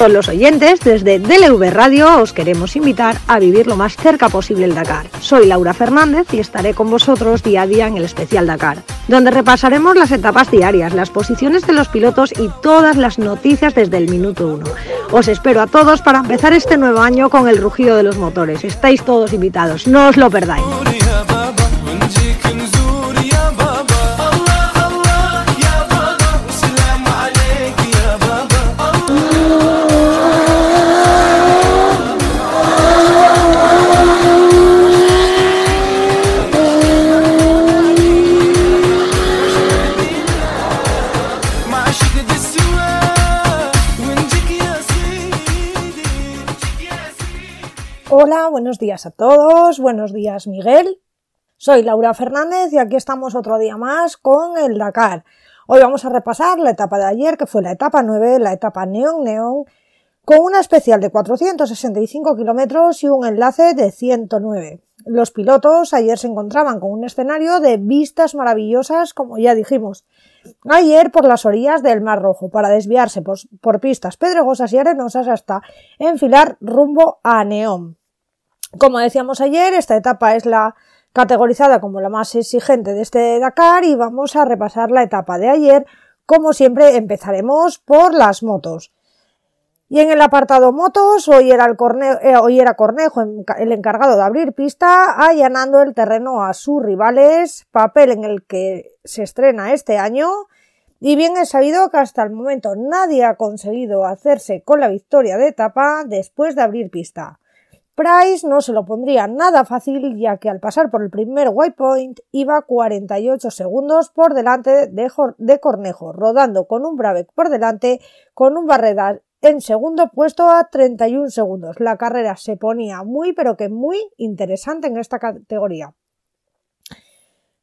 todos los oyentes, desde DLV Radio os queremos invitar a vivir lo más cerca posible el Dakar. Soy Laura Fernández y estaré con vosotros día a día en el especial Dakar, donde repasaremos las etapas diarias, las posiciones de los pilotos y todas las noticias desde el minuto uno. Os espero a todos para empezar este nuevo año con el rugido de los motores. Estáis todos invitados, no os lo perdáis. Buenos días a todos, buenos días Miguel. Soy Laura Fernández y aquí estamos otro día más con el Dakar. Hoy vamos a repasar la etapa de ayer, que fue la etapa 9, la etapa Neon Neon, con una especial de 465 kilómetros y un enlace de 109. Los pilotos ayer se encontraban con un escenario de vistas maravillosas, como ya dijimos, ayer por las orillas del Mar Rojo, para desviarse por, por pistas pedregosas y arenosas hasta enfilar rumbo a Neón. Como decíamos ayer, esta etapa es la categorizada como la más exigente de este Dakar y vamos a repasar la etapa de ayer. Como siempre, empezaremos por las motos. Y en el apartado motos, hoy era, el eh, hoy era Cornejo el encargado de abrir pista, allanando el terreno a sus rivales, papel en el que se estrena este año. Y bien es sabido que hasta el momento nadie ha conseguido hacerse con la victoria de etapa después de abrir pista. Price no se lo pondría nada fácil ya que al pasar por el primer waypoint iba 48 segundos por delante de, Cornejo, rodando con un Brabec por delante con un Barreda en segundo puesto a 31 segundos. La carrera se ponía muy pero que muy interesante en esta categoría.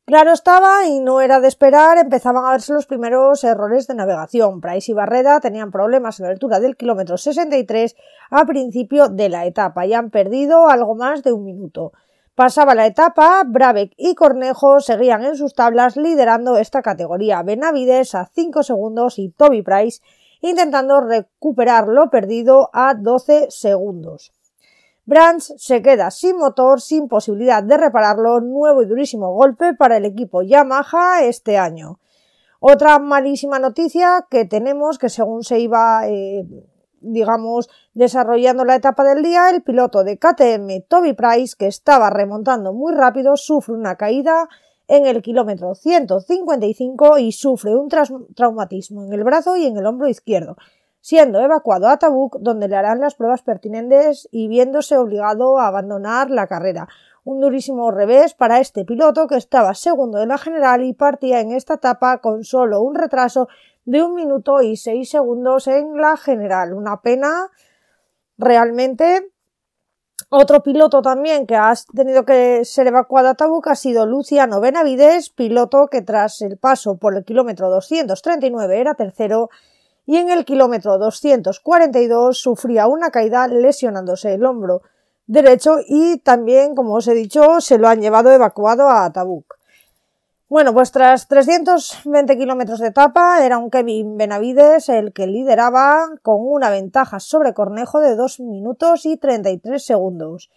Claro estaba y no era de esperar, empezaban a verse los primeros errores de navegación. Price y Barreda tenían problemas a la altura del kilómetro 63 a principio de la etapa y han perdido algo más de un minuto. Pasaba la etapa, Brabeck y Cornejo seguían en sus tablas liderando esta categoría. Benavides a 5 segundos y Toby Price intentando recuperar lo perdido a 12 segundos. Brands se queda sin motor, sin posibilidad de repararlo, nuevo y durísimo golpe para el equipo Yamaha este año. Otra malísima noticia que tenemos que según se iba, eh, digamos, desarrollando la etapa del día, el piloto de KTM Toby Price, que estaba remontando muy rápido, sufre una caída en el kilómetro 155 y sufre un traumatismo en el brazo y en el hombro izquierdo siendo evacuado a Tabuk, donde le harán las pruebas pertinentes y viéndose obligado a abandonar la carrera. Un durísimo revés para este piloto que estaba segundo de la general y partía en esta etapa con solo un retraso de un minuto y seis segundos en la general. Una pena realmente. Otro piloto también que ha tenido que ser evacuado a Tabuk ha sido Luciano Benavides, piloto que tras el paso por el kilómetro 239 era tercero y en el kilómetro 242 sufría una caída lesionándose el hombro derecho y también, como os he dicho, se lo han llevado evacuado a Tabuk. Bueno, pues tras 320 kilómetros de etapa era un Kevin Benavides el que lideraba con una ventaja sobre Cornejo de 2 minutos y 33 segundos.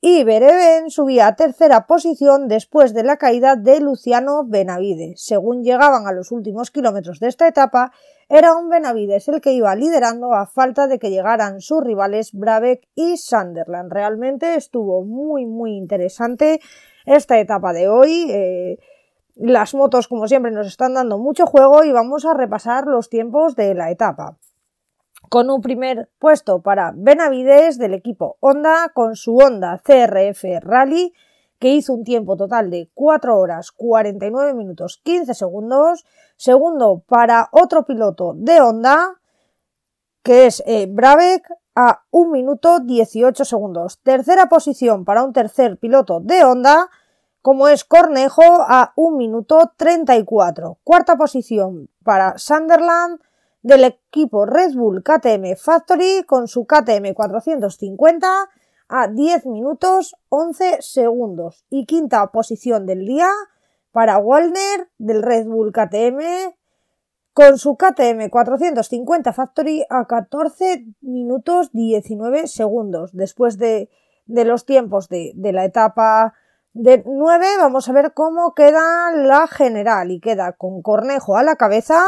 Y Bereven subía a tercera posición después de la caída de Luciano Benavides. Según llegaban a los últimos kilómetros de esta etapa, era un Benavides el que iba liderando a falta de que llegaran sus rivales Brabeck y Sunderland. Realmente estuvo muy muy interesante esta etapa de hoy. Eh, las motos, como siempre, nos están dando mucho juego y vamos a repasar los tiempos de la etapa. Con un primer puesto para Benavides del equipo Honda con su Honda CRF Rally que hizo un tiempo total de 4 horas 49 minutos 15 segundos. Segundo para otro piloto de Honda, que es eh, Brabeck, a 1 minuto 18 segundos. Tercera posición para un tercer piloto de Honda, como es Cornejo, a 1 minuto 34. Cuarta posición para Sunderland del equipo Red Bull KTM Factory con su KTM 450 a 10 minutos 11 segundos. Y quinta posición del día para Wallner del Red Bull KTM con su KTM 450 Factory a 14 minutos 19 segundos. Después de, los tiempos de, de, la etapa de 9, vamos a ver cómo queda la general y queda con Cornejo a la cabeza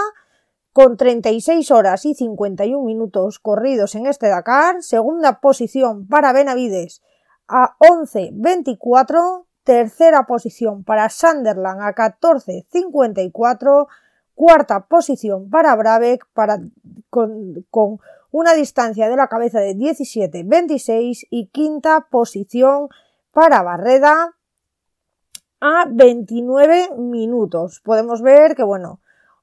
con 36 horas y 51 minutos corridos en este Dakar. Segunda posición para Benavides a 11.24. Tercera posición para Sunderland a 14.54 Cuarta posición para Brabeck para, con, con una distancia de la cabeza de 17-26 y quinta posición para Barreda a 29 minutos. Podemos ver que, bueno,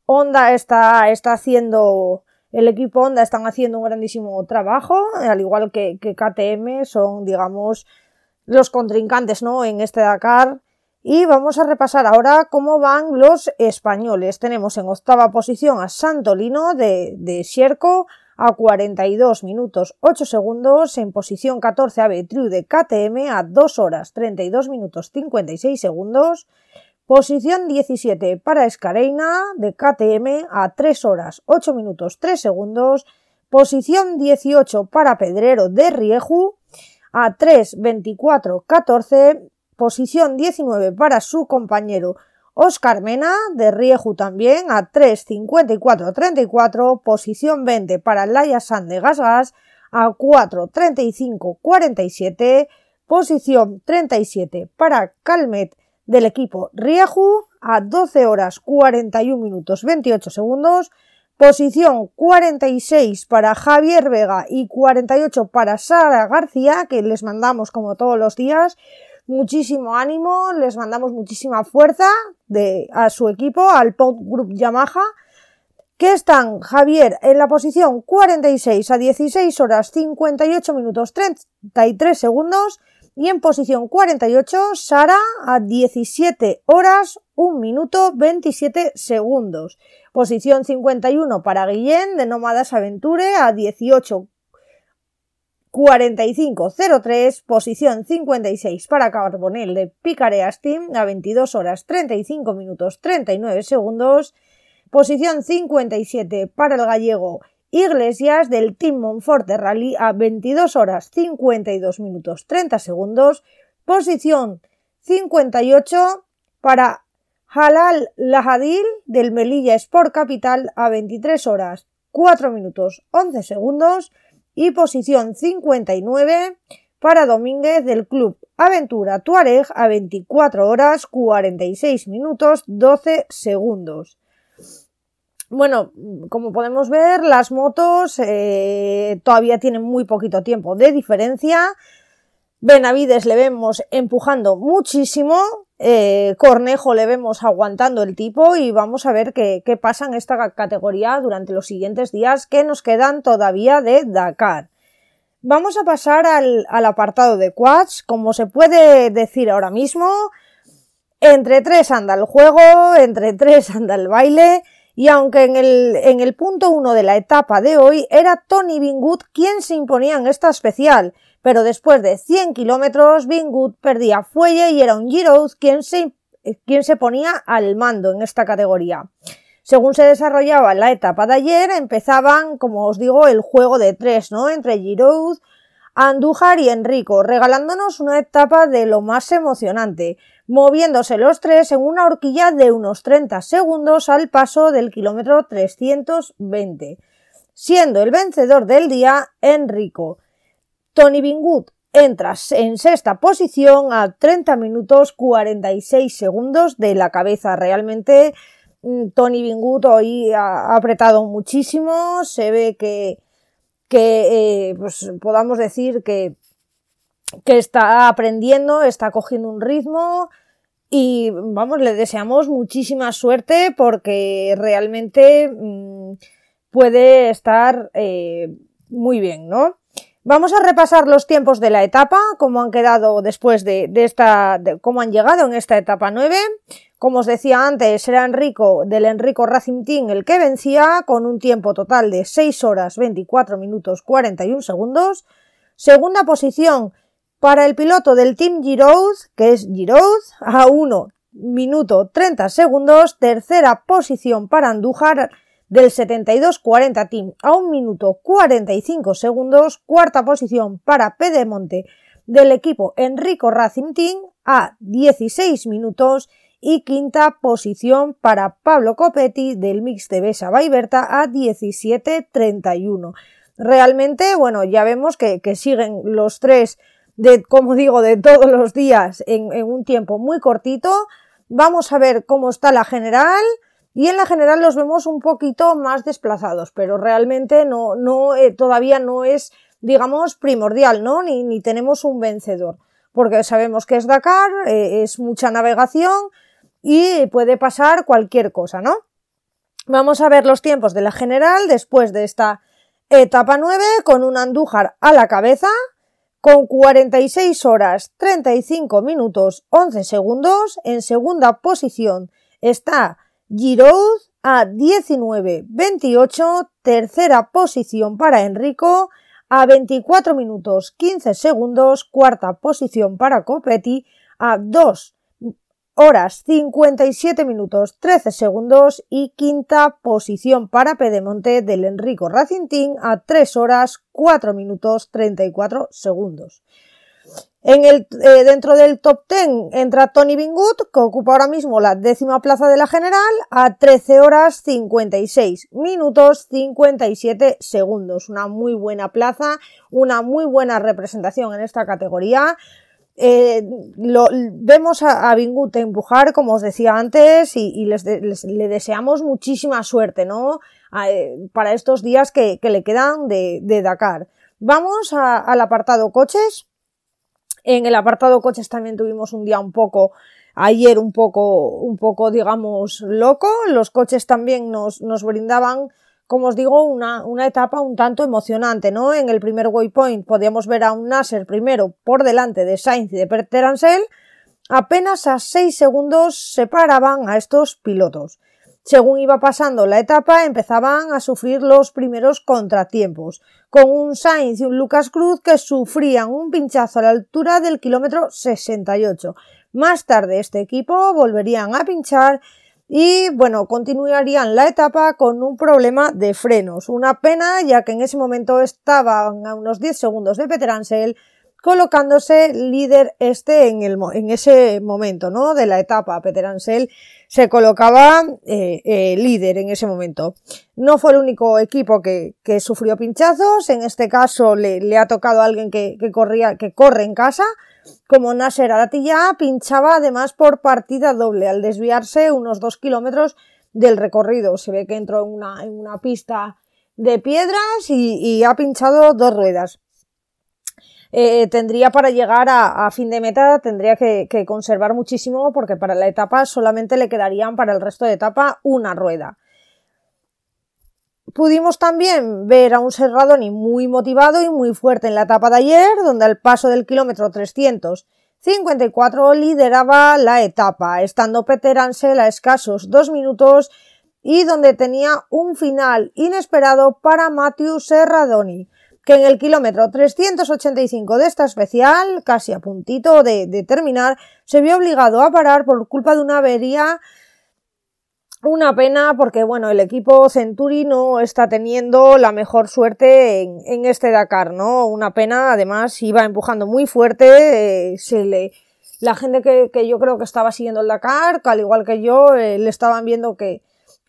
Honda está, está haciendo, el equipo Honda están haciendo un grandísimo trabajo, al igual que, que KTM, son, digamos, los contrincantes, ¿no? En este Dakar y vamos a repasar ahora cómo van los españoles. Tenemos en octava posición a Santolino de, de Sierco a 42 minutos 8 segundos. En posición 14 a Betriu de KTM a 2 horas 32 minutos 56 segundos. Posición 17 para Escareina de KTM a 3 horas 8 minutos 3 segundos. Posición 18 para Pedrero de Rieju a 3 24 14 posición 19 para su compañero Oscar Mena de Rieju también a 3.54.34, posición 20 para Laia San de Gasgas a 4.35.47, posición 37 para Calmet del equipo Rieju a 12 horas 41 minutos 28 segundos, posición 46 para Javier Vega y 48 para Sara García, que les mandamos como todos los días muchísimo ánimo, les mandamos muchísima fuerza a su equipo, al Pop Group Yamaha, que están Javier en la posición 46 a 16 horas 58 minutos 33 segundos y en posición 48 Sara a 17 horas 1 minuto 27 segundos. Posición 51 para Guillén de Nómadas Aventure a 18 45.03, posición 56 para Carbonell de Picareas Team a 22 horas 35 minutos 39 segundos, posición 57 para el gallego Iglesias del Team Monforte Rally a 22 horas 52 minutos 30 segundos, posición 58 para Halal Lahadil del Melilla Sport Capital a 23 horas 4 minutos 11 segundos, y posición 59 para Domínguez del Club Aventura Tuareg a 24 horas 46 minutos 12 segundos. Bueno, como podemos ver, las motos eh, todavía tienen muy poquito tiempo de diferencia. Benavides le vemos empujando muchísimo, eh, Cornejo le vemos aguantando el tipo y vamos a ver qué, pasa en esta categoría durante los siguientes días que nos quedan todavía de Dakar. Vamos a pasar al, apartado de quads, como se puede decir ahora mismo, entre tres anda el juego, entre tres anda el baile, y aunque en el, en el punto uno de la etapa de hoy era Tony Bingood quien se imponía en esta especial, pero después de 100 kilómetros, Bingood perdía fuelle y era un Giroud quien se, quien se ponía al mando en esta categoría. Según se desarrollaba la etapa de ayer, empezaban, como os digo, el juego de tres, ¿no? Entre Giroud, Andújar y Enrico, regalándonos una etapa de lo más emocionante, moviéndose los tres en una horquilla de unos 30 segundos al paso del kilómetro 320, siendo el vencedor del día Enrico. Tony Bingood entra en sexta posición a 30 minutos 46 segundos de la cabeza. Realmente mm, Tony Bingood hoy ha apretado muchísimo. Se ve que, que eh, pues podamos decir que, que está aprendiendo, está cogiendo un ritmo y vamos, le deseamos muchísima suerte porque realmente mm, puede estar eh, muy bien, ¿no? Vamos a repasar los tiempos de la etapa, cómo han quedado después de, esta, cómo han llegado en esta etapa 9. Como os decía antes, era Enrico del Enrico Racing Team el que vencía con un tiempo total de 6 horas 24 minutos 41 segundos. Segunda posición para el piloto del Team Giroud, que es Giroud, a 1 minuto 30 segundos. Tercera posición para Andújar del 72-40 Team a 1 minuto 45 segundos. Cuarta posición para Pedemonte del equipo Enrico Racing Team a 16 minutos. Y quinta posición para Pablo Copetti del mix de Besa Baiberta a 17.31. Realmente, bueno, ya vemos que, siguen los tres de, como digo, de todos los días en un tiempo muy cortito. Vamos a ver cómo está la general. Y en la general los vemos un poquito más desplazados, pero realmente no, eh, todavía no es, digamos, primordial, ¿no? Ni, ni, tenemos un vencedor, porque sabemos que es Dakar, eh, es mucha navegación y puede pasar cualquier cosa, ¿no? Vamos a ver los tiempos de la general después de esta etapa 9 con un Andújar a la cabeza, con 46 horas 35 minutos 11 segundos. En segunda posición está Giroud a 19-28, tercera posición para Enrico a 24 minutos 15 segundos, cuarta posición para Copetti a 2 horas 57 minutos 13 segundos y quinta posición para Pedemonte del Enrico Racing Team a 3 horas 4 minutos 34 segundos. En el, eh, dentro del top 10 entra Tony Bingut, que ocupa ahora mismo la décima plaza de la general, a 13 horas 56 minutos 57 segundos. Una muy buena plaza, una muy buena representación en esta categoría. Eh, lo, vemos a, a, Bingut empujar, como os decía antes, y, les, le deseamos muchísima suerte, ¿no? Eh, para estos días que, le quedan de, Dakar. Vamos al apartado coches. En el apartado coches también tuvimos un día un poco, ayer un poco, un poco, digamos, loco. Los coches también nos, nos brindaban, como os digo, una, una, etapa un tanto emocionante, ¿no? En el primer waypoint podíamos ver a un Nasser primero por delante de Sainz y de Peter Ansel. Apenas a 6 segundos separaban a estos pilotos. Según iba pasando la etapa, empezaban a sufrir los primeros contratiempos, con un Sainz y un Lucas Cruz que sufrían un pinchazo a la altura del kilómetro 68. Más tarde este equipo volverían a pinchar y bueno, continuarían la etapa con un problema de frenos. Una pena ya que en ese momento estaban a unos 10 segundos de Peter Ansel colocándose líder este en, el, en ese momento, ¿no? De la etapa. Peter Ansel se colocaba eh, eh, líder en ese momento. No fue el único equipo que, que sufrió pinchazos. En este caso le, le ha tocado a alguien que, que, corría, que corre en casa, como Nasser Aratilla, pinchaba además por partida doble al desviarse unos dos kilómetros del recorrido. Se ve que entró en una, en una pista de piedras y, y ha pinchado dos ruedas. Eh, tendría para llegar a, fin de meta, tendría que, conservar muchísimo porque para la etapa solamente le quedarían para el resto de etapa una rueda. Pudimos también ver a un Serradoni muy motivado y muy fuerte en la etapa de ayer, donde al paso del kilómetro 354 lideraba la etapa, estando Peter Ansel a escasos dos minutos y donde tenía un final inesperado para Matthew Serradoni que en el kilómetro 385 de esta especial, casi a puntito de, terminar, se vio obligado a parar por culpa de una avería una pena porque, bueno, el equipo Centuri no está teniendo la mejor suerte en, este Dakar, ¿no? Una pena, además, iba empujando muy fuerte, eh, se le, la gente que, yo creo que estaba siguiendo el Dakar, al igual que yo, eh, le estaban viendo que,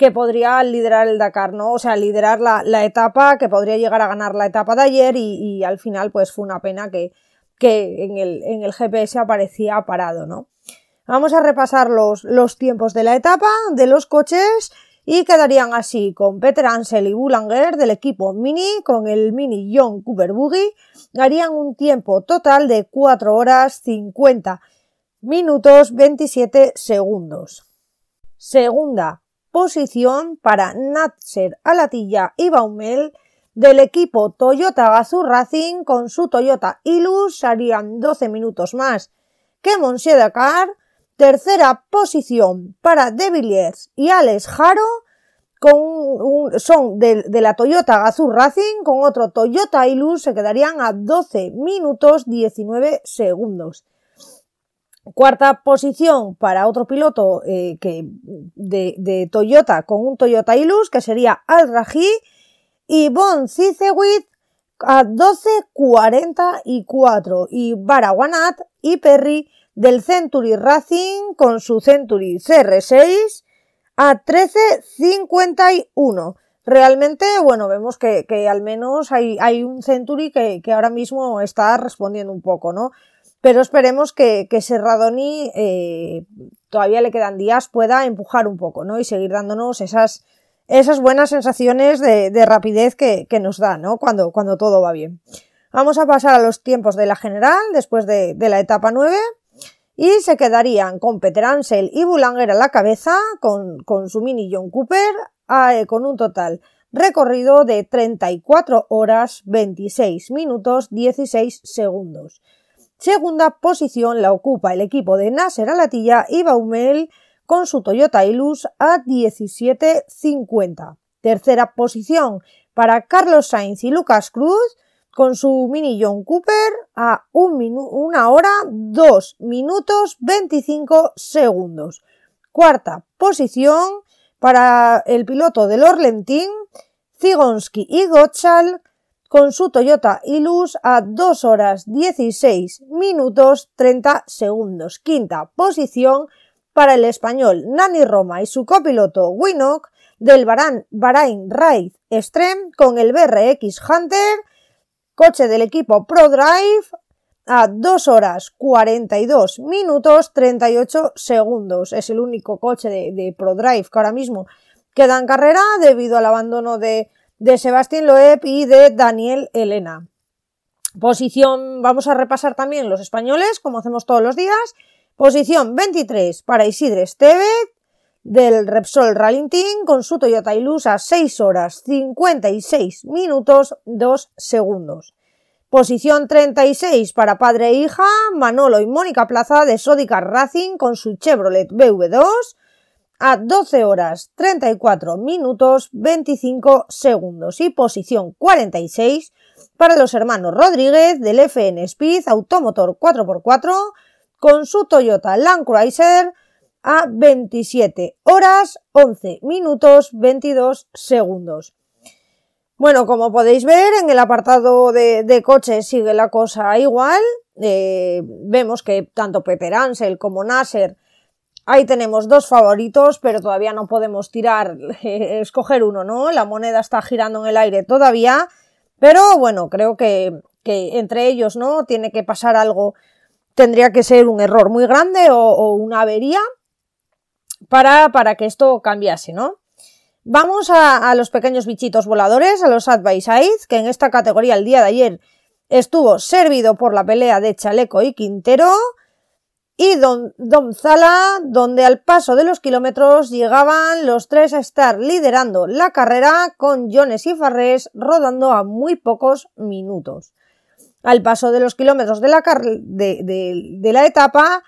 que podría liderar el Dakar, ¿no? O sea, liderar la, etapa, que podría llegar a ganar la etapa de ayer y, al final pues fue una pena que, que en, el, en, el, GPS aparecía parado, ¿no? Vamos a repasar los, los tiempos de la etapa de los coches y quedarían así con Peter Ansel y Boulanger del equipo Mini con el Mini John Cooper Buggy harían un tiempo total de 4 horas 50 minutos 27 segundos. Segunda posición para Natser Alatilla y Baumel del equipo Toyota Gazoo Racing con su Toyota Ilus harían 12 minutos más que Monsieur Dakar. Tercera posición para De Villiers y Alex Jaro con son de, de, la Toyota Gazoo Racing con otro Toyota Ilus se quedarían a 12 minutos 19 segundos. Cuarta posición para otro piloto eh, que, de, Toyota con un Toyota Ilus, que sería Al Raji, y Bon Cicewit a 12.44 y Barawanat y Perry del Century Racing con su Century CR6 a 13.51. Realmente, bueno, vemos que, al menos hay, un Century que, ahora mismo está respondiendo un poco, ¿no? Pero esperemos que, que Serradoni eh, todavía le quedan días, pueda empujar un poco, ¿no? Y seguir dándonos esas, esas buenas sensaciones de, de rapidez que, que, nos da, ¿no? Cuando, cuando todo va bien. Vamos a pasar a los tiempos de la general después de, la etapa 9 y se quedarían con Peter Ansel y Bulanger a la cabeza con, con su mini John Cooper eh, con un total recorrido de 34 horas 26 minutos 16 segundos. Segunda posición la ocupa el equipo de Nasser Alatilla y Baumel con su Toyota Hilux a 17.50. Tercera posición para Carlos Sainz y Lucas Cruz con su Mini John Cooper a 1 hora 2 minutos 25 segundos. Cuarta posición para el piloto del Orlentín, Zigonsky y Gottschall con su Toyota Ilus a 2 horas 16 minutos 30 segundos. Quinta posición para el español Nani Roma y su copiloto Winnock del Bahrain Ride Extreme con el BRX Hunter, coche del equipo ProDrive a 2 horas 42 minutos 38 segundos. Es el único coche de, de ProDrive que ahora mismo queda en carrera debido al abandono de de Sebastián Loeb y de Daniel Elena. Posición, vamos a repasar también los españoles, como hacemos todos los días. Posición 23 para Isidre Esteve del Repsol Rally Team con su Toyota Hilux a 6 horas 56 minutos 2 segundos. Posición 36 para padre e hija, Manolo y Mónica Plaza de Sodica Racing con su Chevrolet BV2 a 12 horas 34 minutos 25 segundos y posición 46 para los hermanos Rodríguez del FN Speed Automotor 4x4 con su Toyota Land Cruiser a 27 horas 11 minutos 22 segundos. Bueno, como podéis ver, en el apartado de, coches sigue la cosa igual. Eh, vemos que tanto Peter Ansel como Nasser Ahí tenemos dos favoritos, pero todavía no podemos tirar, escoger uno, ¿no? La moneda está girando en el aire todavía, pero bueno, creo que, que entre ellos, ¿no? Tiene que pasar algo, tendría que ser un error muy grande o, una avería para, para, que esto cambiase, ¿no? Vamos a, los pequeños bichitos voladores, a los Side, que en esta categoría el día de ayer estuvo servido por la pelea de Chaleco y Quintero, y Don, Zala, donde al paso de los kilómetros llegaban los tres a estar liderando la carrera con Jones y Farrés rodando a muy pocos minutos. Al paso de los kilómetros de la, de, la etapa,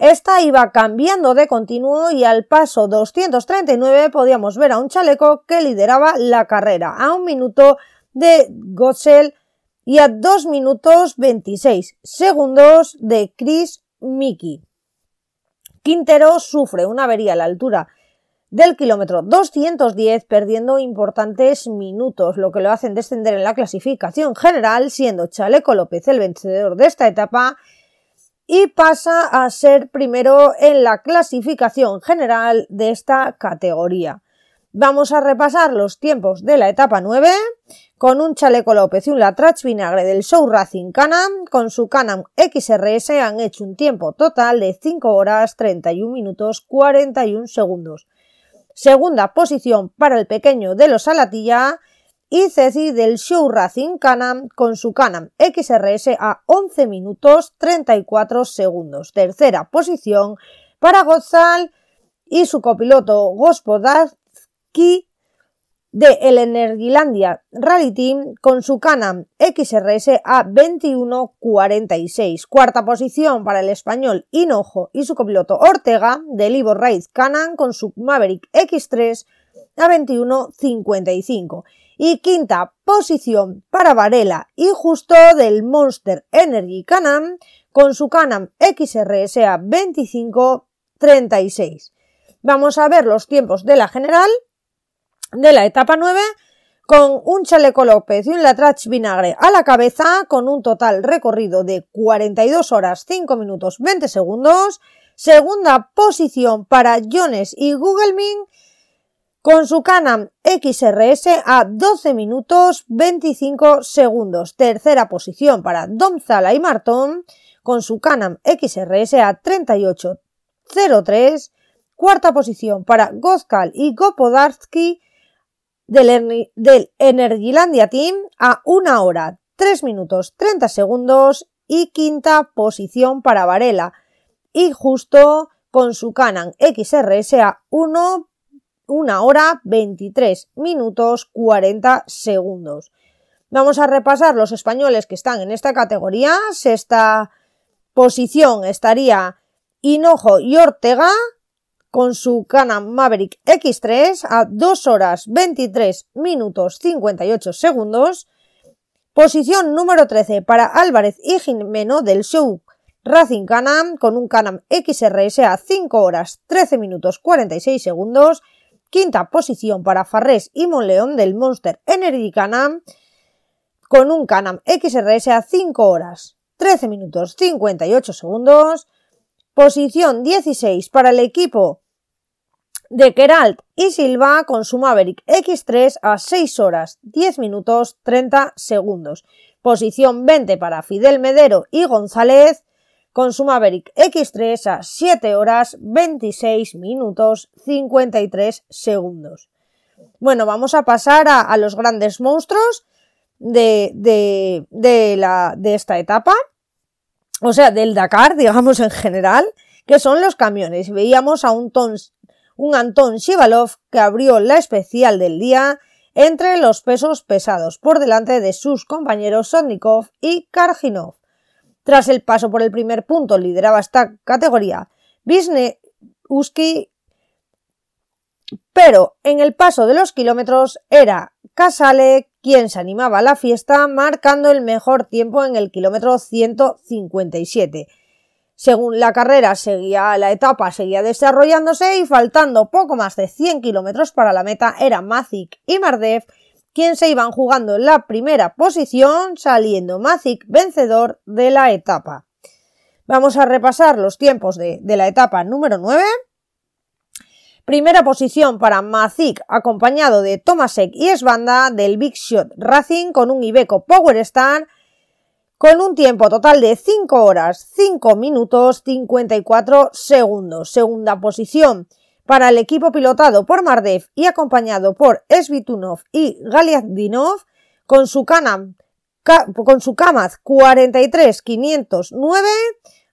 esta iba cambiando de continuo y al paso 239 podíamos ver a un chaleco que lideraba la carrera a un minuto de Gottsel y a 2 minutos 26 segundos de Chris Miki. Quintero sufre una avería a la altura del kilómetro 210, perdiendo importantes minutos, lo que lo hacen descender en la clasificación general, siendo Chaleco López el vencedor de esta etapa y pasa a ser primero en la clasificación general de esta categoría. Vamos a repasar los tiempos de la etapa 9 con un chaleco López y un Latrach vinagre del Show Racing Canam. Con su Canam XRS han hecho un tiempo total de 5 horas 31 minutos 41 segundos. Segunda posición para el pequeño de los Alatilla y Ceci del Show Racing Canam con su Canam XRS a 11 minutos 34 segundos. Tercera posición para Gozal y su copiloto De el Energilandia Rally Team con su Canam XRS a 21.46. Cuarta posición para el español Hinojo y su copiloto Ortega del Ivo Raid Canam con su Maverick X3 a 21.55. Y quinta posición para Varela y justo del Monster Energy Canam con su Canam XRS a 25.36. Vamos a ver los tiempos de la general de la etapa 9 con un chaleco López y un Latrach Vinagre a la cabeza con un total recorrido de 42 horas 5 minutos 20 segundos. Segunda posición para Jones y Googlemin con su Canam XRS a 12 minutos 25 segundos. Tercera posición para Domzala y Martón con su Canam XRS a 38.03. Cuarta posición para Gozkal y Gopodarsky del, del Energilandia Team a 1 hora 3 minutos 30 segundos y quinta posición para Varela y justo con su Canon XRS a 1, hora 23 minutos 40 segundos. Vamos a repasar los españoles que están en esta categoría. Sexta posición estaría Hinojo y Ortega con su Canon Maverick X3 a 2 horas 23 minutos 58 segundos. Posición número 13 para Álvarez y Jimeno del show Racing Canam con un Canam XRS a 5 horas 13 minutos 46 segundos. Quinta posición para Farrés y Monleón del Monster Energy Canam con un Canam XRS a 5 horas 13 minutos 58 segundos. Posición 16 para el equipo de Keralt y Silva con su Maverick X3 a 6 horas 10 minutos 30 segundos. Posición 20 para Fidel Medero y González con su Maverick X3 a 7 horas 26 minutos 53 segundos. Bueno, vamos a pasar a, los grandes monstruos de, de, la, de esta etapa, o sea, del Dakar, digamos en general, que son los camiones. Veíamos a un Tons un Anton Shivalov que abrió la especial del día entre los pesos pesados por delante de sus compañeros Sotnikov y Karginov. Tras el paso por el primer punto lideraba esta categoría Wisniewski, pero en el paso de los kilómetros era Casale quien se animaba a la fiesta marcando el mejor tiempo en el kilómetro 157 según la carrera seguía, la etapa seguía desarrollándose y faltando poco más de 100 kilómetros para la meta era Mazik y Mardev quien se iban jugando en la primera posición, saliendo Mazik vencedor de la etapa. Vamos a repasar los tiempos de, la etapa número 9. Primera posición para Mazik, acompañado de Tomasek y Esbanda del Big Shot Racing con un Iveco Power Star con un tiempo total de 5 horas, 5 minutos, 54 segundos. Segunda posición para el equipo pilotado por Mardev y acompañado por Svitunov y Galiadinov con su Kanam con su Kamaz 43509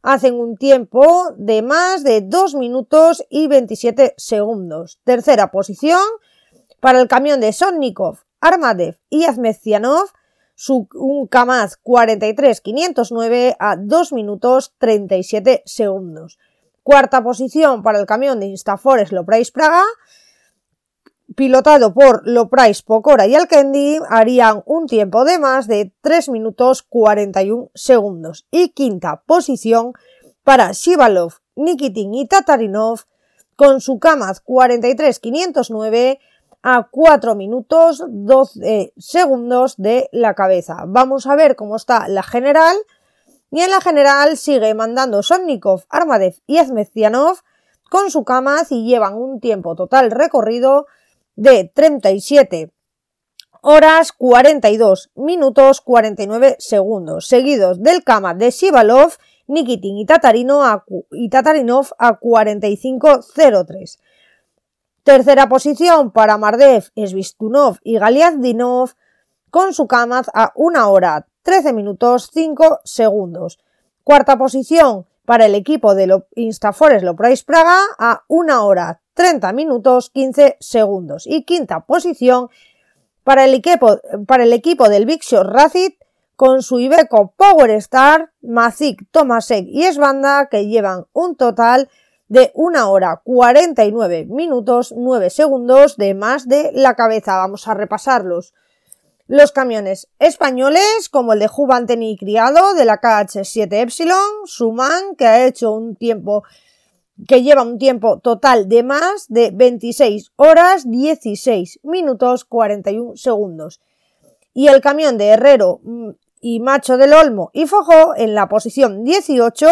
hacen un tiempo de más de 2 minutos y 27 segundos. Tercera posición para el camión de Sonnikov, Armadev y Azmezianov su, un Kamaz 43509 a 2 minutos 37 segundos. Cuarta posición para el camión de Instafor Loprais Praga, pilotado por Loprais Pocora y Alkendi, harían un tiempo de más de 3 minutos 41 segundos. Y quinta posición para Shivalov, Nikitin y Tatarinov con su Kamaz 43509 a 4 minutos 12 segundos de la cabeza. Vamos a ver cómo está la general. Y en la general sigue mandando Sonnikov, Armadev y Ezmezianov con su Kamaz y llevan un tiempo total recorrido de 37 horas 42 minutos 49 segundos, seguidos del Kamaz de Shivalov, Nikitin y, Tatarino y Tatarinov a 45.03. Tercera posición para Mardev, Svistunov y Galiazdinov con su Kamaz a 1 hora 13 minutos 5 segundos. Cuarta posición para el equipo de Instafores Loprais Praga a 1 hora 30 minutos 15 segundos. Y quinta posición para el equipo, para el equipo del Shot Racit con su Iveco Power Star, Mazik, Tomasek y Esbanda que llevan un total 1 hora 49 minutos 9 segundos de más de la cabeza. Vamos a repasarlos. Los camiones españoles, como el de Jubanteni Criado de la KH7 Epsilon, suman que ha hecho un tiempo que lleva un tiempo total de más de 26 horas 16 minutos 41 segundos. Y el camión de Herrero mm, y Macho del Olmo y Fojó en la posición 18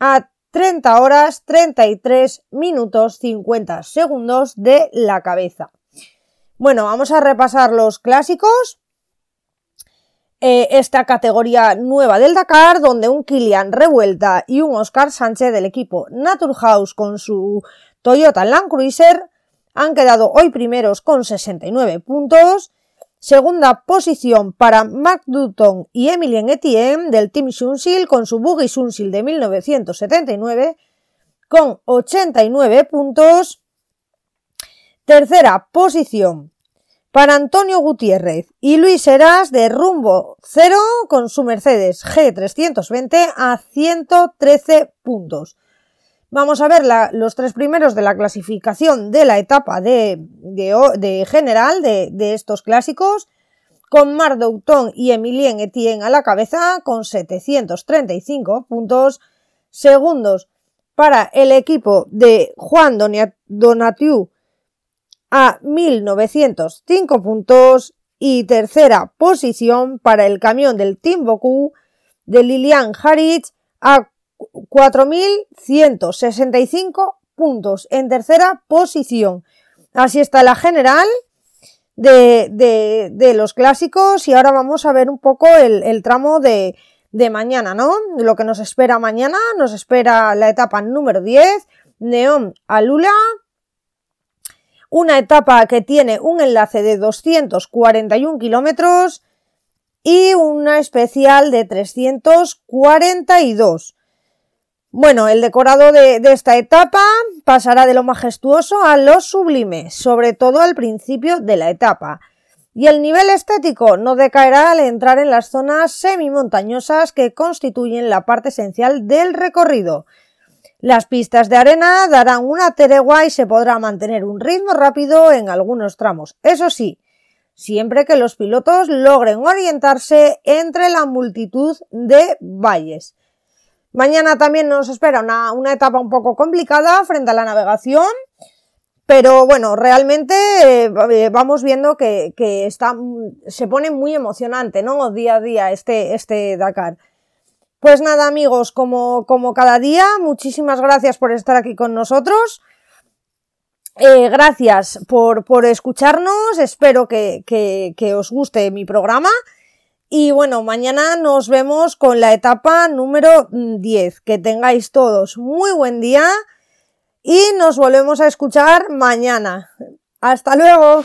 a 30 horas 33 minutos 50 segundos de la cabeza. Bueno, vamos a repasar los clásicos. Eh, esta categoría nueva del Dakar, donde un Kilian Revuelta y un Oscar Sánchez del equipo Naturhaus con su Toyota Land Cruiser han quedado hoy primeros con 69 puntos. Segunda posición para Mark Dutton y Emilien Etienne del Team Sunsil con su Buggy Sunsil de 1979 con 89 puntos. Tercera posición para Antonio Gutiérrez y Luis Heras de Rumbo 0 con su Mercedes G320 a 113 puntos. Vamos a ver los tres primeros de la clasificación de la etapa de, general de, estos clásicos, con Marc Douton y Emilien Etienne a la cabeza con 735 puntos. Segundos para el equipo de Juan Donatiu a 1905 puntos y tercera posición para el camión del Team Boku de Lilian Harich a 4.165 puntos en tercera posición. Así está la general de, de, los clásicos y ahora vamos a ver un poco el, tramo de, de, mañana, ¿no? Lo que nos espera mañana, nos espera la etapa número 10, Neón a Lula, una etapa que tiene un enlace de 241 kilómetros y una especial de 342. Bueno, el decorado de, esta etapa pasará de lo majestuoso a lo sublime, sobre todo al principio de la etapa. Y el nivel estético no decaerá al entrar en las zonas semimontañosas que constituyen la parte esencial del recorrido. Las pistas de arena darán una tregua y se podrá mantener un ritmo rápido en algunos tramos. Eso sí, siempre que los pilotos logren orientarse entre la multitud de valles. Mañana también nos espera una, etapa un poco complicada frente a la navegación, pero bueno, realmente eh, vamos viendo que, está, se pone muy emocionante, ¿no? Día a día este, este Dakar. Pues nada, amigos, como, como cada día, muchísimas gracias por estar aquí con nosotros. Eh, gracias por, por, escucharnos, espero que, que, que, os guste mi programa. Y bueno, mañana nos vemos con la etapa número 10. Que tengáis todos muy buen día y nos volvemos a escuchar mañana. Hasta luego.